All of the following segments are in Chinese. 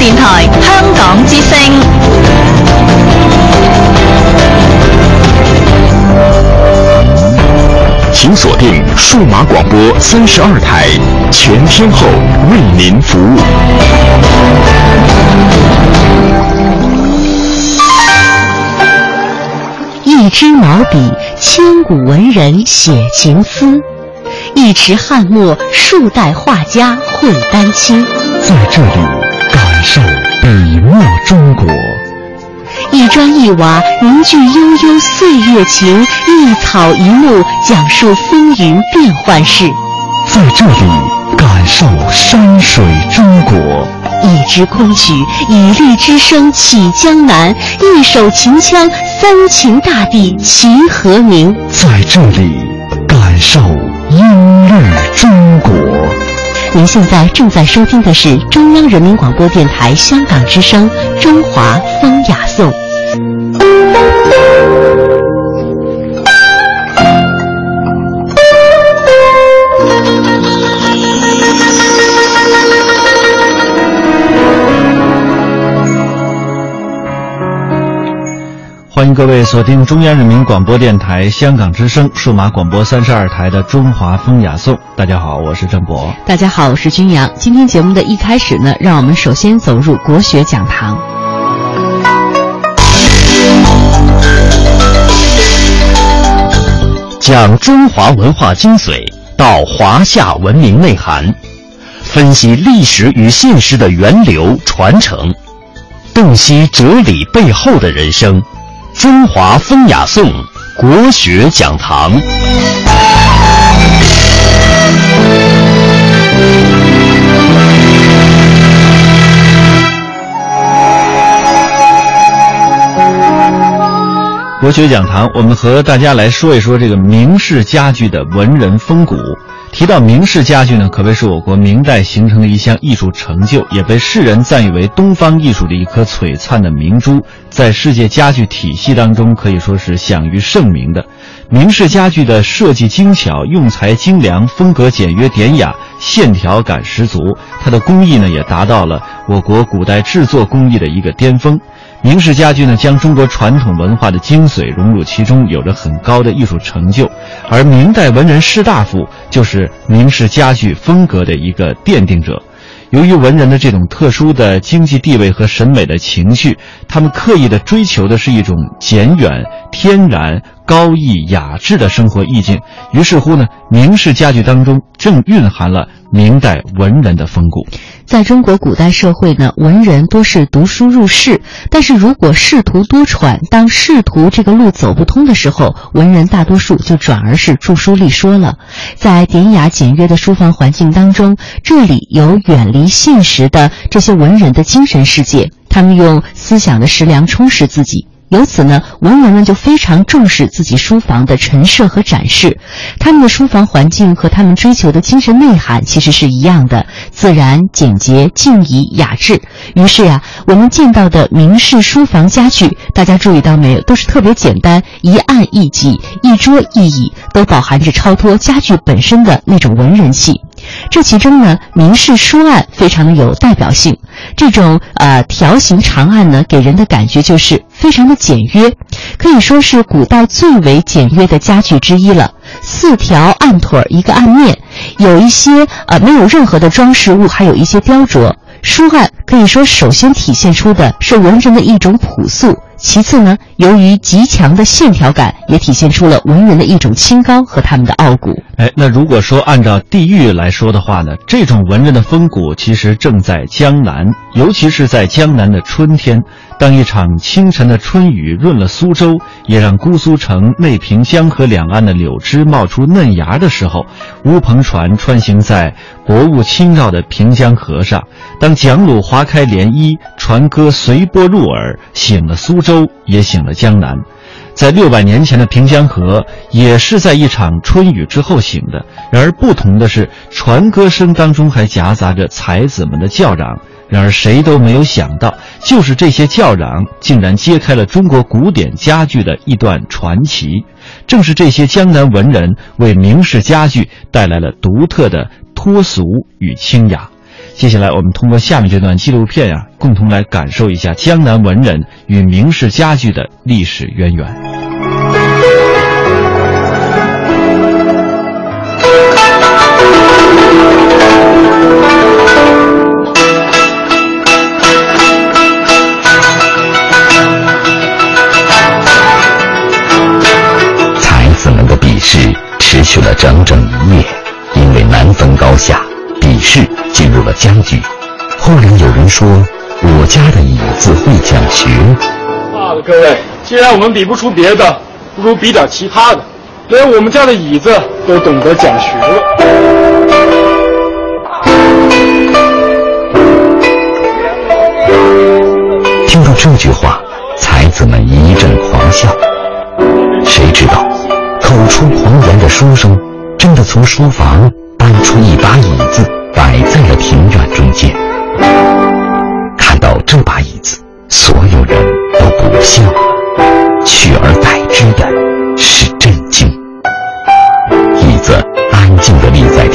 电台香港之声。请锁定数码广播三十二台，全天候为您服务。一支毛笔，千古文人写情思；一池翰墨，数代画家绘丹青。在这里，感受北漠中国。一砖一瓦，凝聚悠悠岁月情；一草一木，讲述风云变幻事。在这里，感受山水中国。一支昆曲，以律之声起江南；一首秦腔，三秦大地齐和鸣。在这里，感受音律中国。您现在正在收听的是中央人民广播电台香港之声《中华风雅颂》。迎各位锁定中央人民广播电台香港之声数码广播三十二台的《中华风雅颂》。大家好，我是郑博。大家好，我是君阳。今天节目的一开始呢，让我们首先走入国学讲堂，讲中华文化精髓到华夏文明内涵，分析历史与现实的源流传承，洞悉哲理背后的人生。中华风雅颂国学讲堂。国学讲堂，我们和大家来说一说这个明式家具的文人风骨。提到明式家具呢，可谓是我国明代形成的一项艺术成就，也被世人赞誉为东方艺术的一颗璀璨的明珠，在世界家具体系当中可以说是享誉盛名的。明式家具的设计精巧，用材精良，风格简约典雅，线条感十足。它的工艺呢，也达到了我国古代制作工艺的一个巅峰。明式家具呢，将中国传统文化的精髓融入其中，有着很高的艺术成就。而明代文人士大夫就是明式家具风格的一个奠定者。由于文人的这种特殊的经济地位和审美的情绪，他们刻意的追求的是一种简远、天然、高逸、雅致的生活意境。于是乎呢，明式家具当中正蕴含了明代文人的风骨。在中国古代社会呢，文人多是读书入仕，但是如果仕途多舛，当仕途这个路走不通的时候，文人大多数就转而是著书立说了。在典雅简约的书房环境当中，这里有远离现实的这些文人的精神世界，他们用思想的食粮充实自己。由此呢，文人们就非常重视自己书房的陈设和展示，他们的书房环境和他们追求的精神内涵其实是一样的：自然、简洁、静怡、雅致。于是呀，我们见到的明式书房家具，大家注意到没有，都是特别简单，一案一几，一桌一椅，都饱含着超脱家具本身的那种文人气。这其中呢，明式书案非常的有代表性。这种呃条形长案呢，给人的感觉就是非常的简约，可以说是古代最为简约的家具之一了。四条案腿儿，一个案面，有一些呃没有任何的装饰物，还有一些雕琢。书案可以说首先体现出的是文人的一种朴素。其次呢，由于极强的线条感，也体现出了文人的一种清高和他们的傲骨。哎，那如果说按照地域来说的话呢，这种文人的风骨其实正在江南，尤其是在江南的春天。当一场清晨的春雨润了苏州，也让姑苏城内平江河两岸的柳枝冒出嫩芽的时候，乌篷船穿行在薄雾轻绕的平江河上，当桨橹划开涟漪，船歌随波入耳，醒了苏州，也醒了江南。在六百年前的平江河，也是在一场春雨之后醒的。然而不同的是，船歌声当中还夹杂着才子们的叫嚷。然而谁都没有想到，就是这些叫嚷，竟然揭开了中国古典家具的一段传奇。正是这些江南文人，为明式家具带来了独特的脱俗与清雅。接下来，我们通过下面这段纪录片呀、共同来感受一下江南文人与明式家具的历史渊源。才子们的比试持续了整整一夜，因为难分高下，比试进入了僵局。忽然有人说：“我家的椅子会讲学。罢了，各位，既然我们比不出别的，不如比点其他的。连我们家的椅子都懂得讲学了。”听到这句话，才子们一阵狂笑。谁知道，口出狂言的书生真的从书房搬出一把椅子，摆在了庭院中间。看到这把椅子，所有人都不笑了，取而代之的是震惊。椅子安静地立在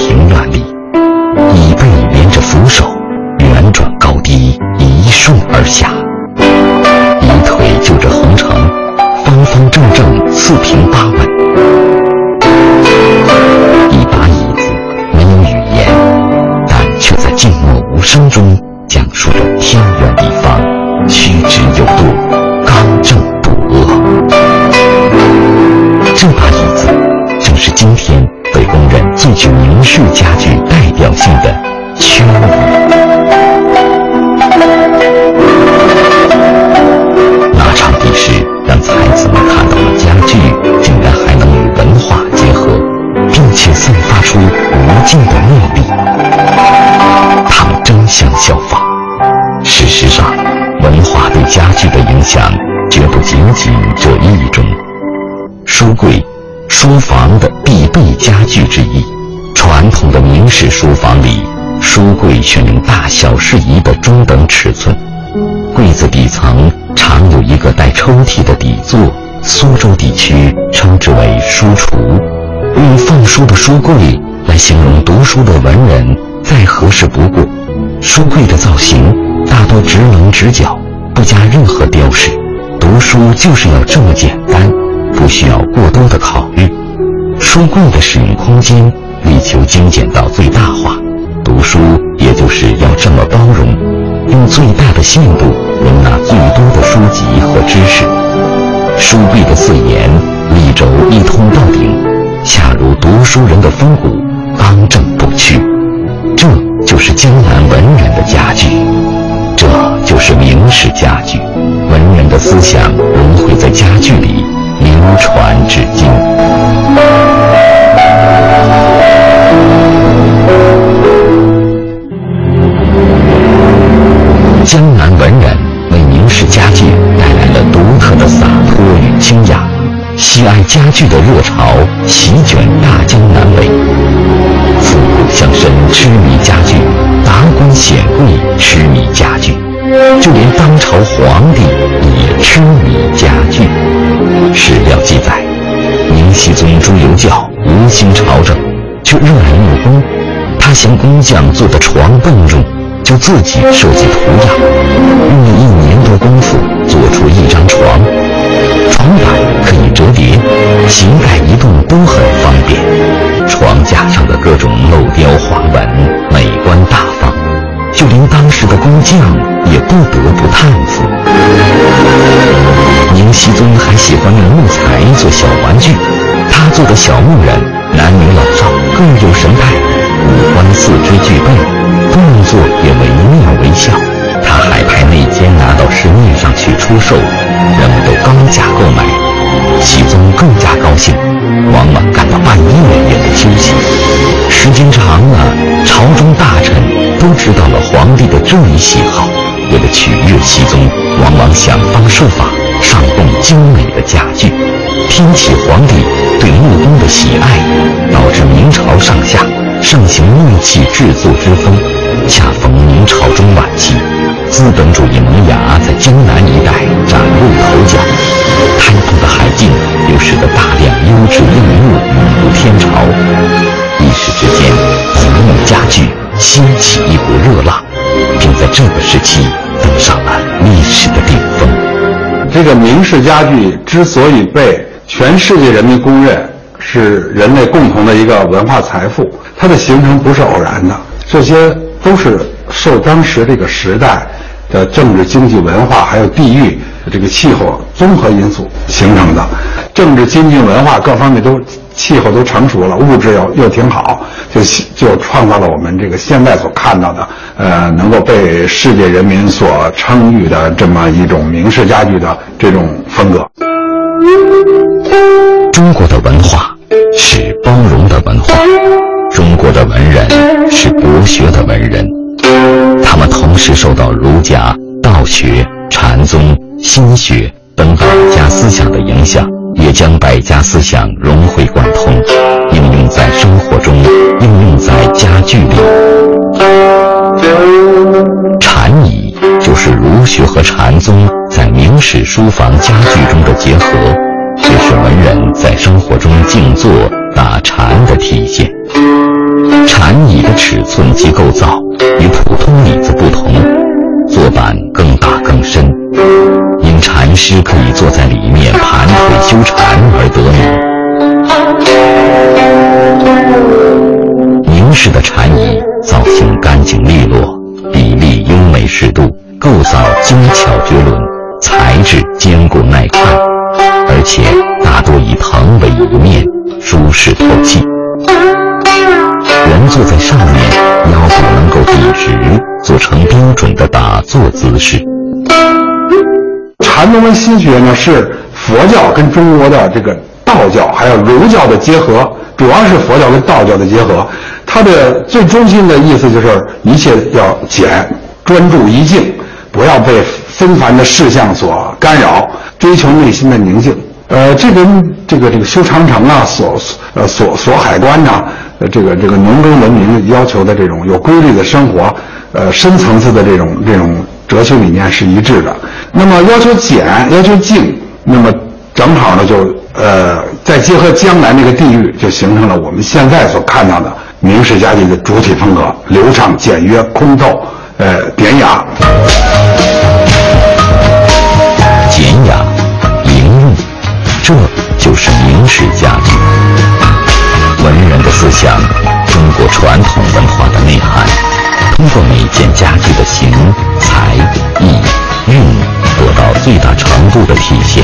无尽的。他们争相效仿。事实上，文化对家具的影响绝不仅仅这一种。书柜，书房的必备家具之一。传统的明式书房里，书柜选用大小适宜的中等尺寸。柜子底层常有一个带抽屉的底座，苏州地区称之为书橱。用放书的书柜来形容读书的文人，再合适不过。书柜的造型大多直棱直角，不加任何雕饰。读书就是要这么简单，不需要过多的考虑。书柜的使用空间力求精简到最大化，读书也就是要这么包容。用最大的限度容纳最多的书籍和知识。书柜的四沿立轴一通到顶，恰如读书人的风骨，刚正不屈。这就是江南文人的家具，这就是明式家具。文人的思想融汇在家具里，流传至今。江南文人为明式家具带来了独特的洒脱与清雅，喜爱家具的热潮席卷痴迷家具，达官显贵痴迷家具，就连当朝皇帝也痴迷家具。史料记载，明熹宗朱由校无心朝政，却热爱木工，他嫌工匠做的床笨重。就自己设计图样，用了一年多功夫做出一张床，床板可以折叠，形盖移动都很方便。床架上的各种镂雕花纹美观大方，就连当时的工匠也不得不叹服。明熹宗还喜欢用木材做小玩具，他做的小木人，男女老少各有神态，五官四肢俱备。动作也惟妙惟肖，他还派内奸拿到市面上去出售，人们都高价购买。熹宗更加高兴，往往干到半夜也不休息。时间长了，朝中大臣都知道了皇帝的这一喜好，为了取悦熹宗，往往想方设法上供精美的家具。听起皇帝对木工的喜爱，导致明朝上下盛行木器制作之风。恰逢明朝中晚期，资本主义萌芽在江南一带崭露头角，开放的海禁又使得大量优质硬木涌入天朝，一时之间，红木家具掀起一股热热浪，并在这个时期登上了历史的顶峰。这个明式家具之所以被全世界人民公认是人类共同的一个文化财富，它的形成不是偶然的，这些都是受当时这个时代的政治、经济、文化还有地域这个气候综合因素形成的。政治、经济、文化各方面都气候都成熟了，物质又又挺好，就就创造了我们这个现在所看到的，呃，能够被世界人民所称誉的这么一种明式家具的这种风格。中国的文化是包容的文化，中国的文人是博学的文人，是受到儒家、道学、禅宗、心学等百家思想的影响。也将百家思想融会贯通，应用在生活中，应用在家具里。禅椅就是儒学和禅宗在明式书房家具中的结合，也是文人在生活中静坐打禅的体现。禅椅的尺寸及构造与普通椅子不同，坐板更大更深。因禅师可以坐在里面盘腿修禅而得名。明式的禅椅造型干净利落，比例优美适度，构造精巧绝伦，材质坚固耐看，而且大多以藤为一面，舒适透气。人坐在上面，腰部能够，做成标准的打坐姿势。禅宗跟心学呢是佛教跟中国的这个道教还有儒教的结合，主要是佛教跟道教的结合。它的最中心的意思就是一切要简，专注一静，不要被纷繁的事项所干扰，追求内心的宁静。呃，这跟这个这个修长城啊，锁呃锁锁海关呐，呃这个这个农耕文明要求的这种有规律的生活，呃深层次的这种这种。哲学理念是一致的，那么要求简，要求静，那么正好呢，就呃，再结合江南这个地域，就形成了我们现在所看到的明式家具的主体风格：流畅、简约、空透，呃，典雅。这就是明式家具。文人的思想，中国传统文化的内涵。通过每件家具的形、材、意、韵得到最大程度的体现。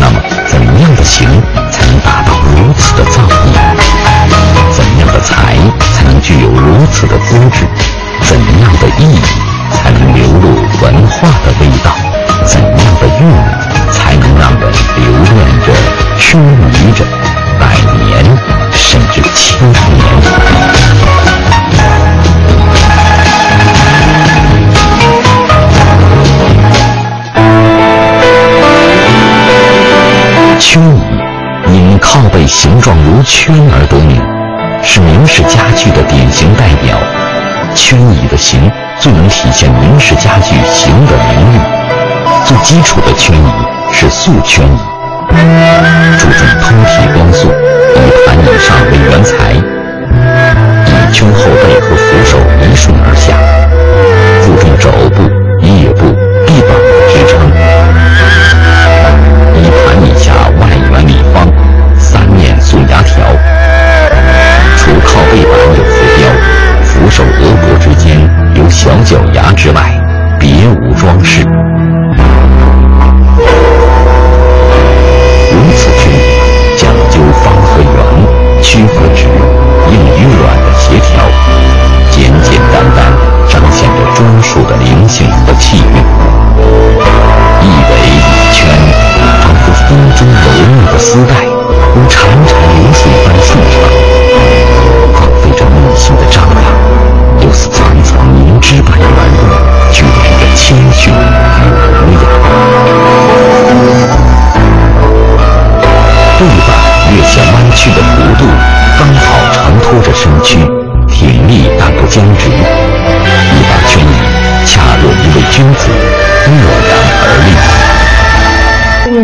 那么，怎样的形才能达到如此的造诣？怎样的材才能具有如此的资质？怎样的意才能流露文化的味道？怎样的韵才能让人留恋着、痴迷着百年甚至千年？圈椅因靠背形状如圈而得名，是明式家具的典型代表。圈椅的形最能体现明式家具形的名誉。最基础的圈椅是素圈椅，注重通体光素，以盘椅上为原材，以圈后背和扶手一顺而下，注重肘部、腋部、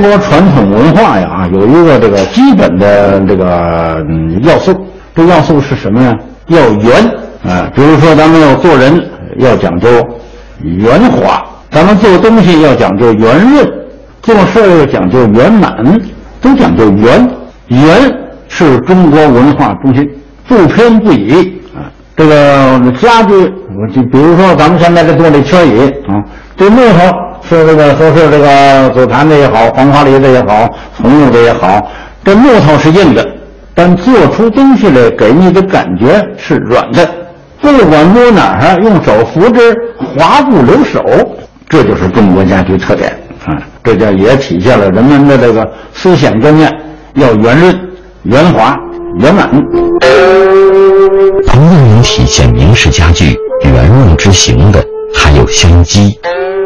国传统文化呀，有一个这个基本的这个要素，这要素是什么呢？要圆啊，比如说咱们要做人要讲究圆滑，咱们做东西要讲究圆润，做事要讲究圆满，都讲究圆。圆是中国文化中心，不偏不倚啊。这个家具，我就比如说咱们现在这坐这圈椅啊，这木头说这个说是这个紫檀的也好，黄花梨的也好，红木的也好，这木头是硬的，但做出东西来给你的感觉是软的。不管摸哪儿，用手扶之，滑不留手，这就是中国家具特点啊！这叫也体现了人们的这个思想观念，要圆润、圆滑、圆满。同样能体现明式家具圆润之形的，还有香几。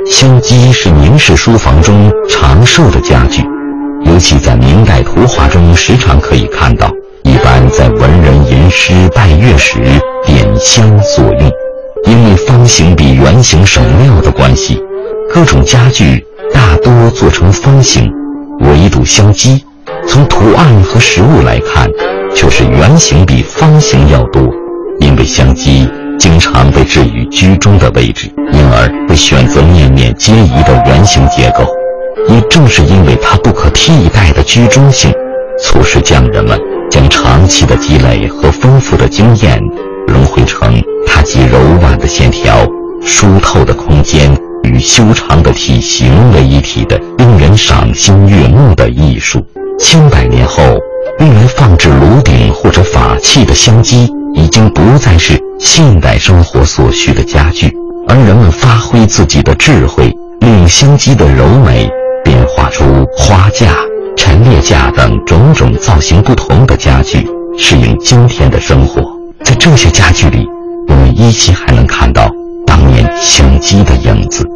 香几是明式书房中长寿的家具，尤其在明代图画中时常可以看到。一般在文人吟诗拜月时点香所用，因为方形比圆形省料的关系，各种家具大多做成方形，唯独香几，从图案和实物来看，却是圆形比方形要多。因为香几经常被置于居中的位置，因而会选择面面皆宜的圆形结构。也正是因为它不可替代的居中性，促使匠人们。将长期的积累和丰富的经验融汇成它集柔婉的线条、疏透的空间与修长的体型为一体的令人赏心悦目的艺术。千百年后，用来放置炉鼎或者法器的香几已经不再是现代生活所需的家具，而人们发挥自己的智慧，利用香机的柔美，变化出花架。陈列架等种种造型不同的家具，适应今天的生活。在这些家具里，我们依稀还能看到当年香机的影子。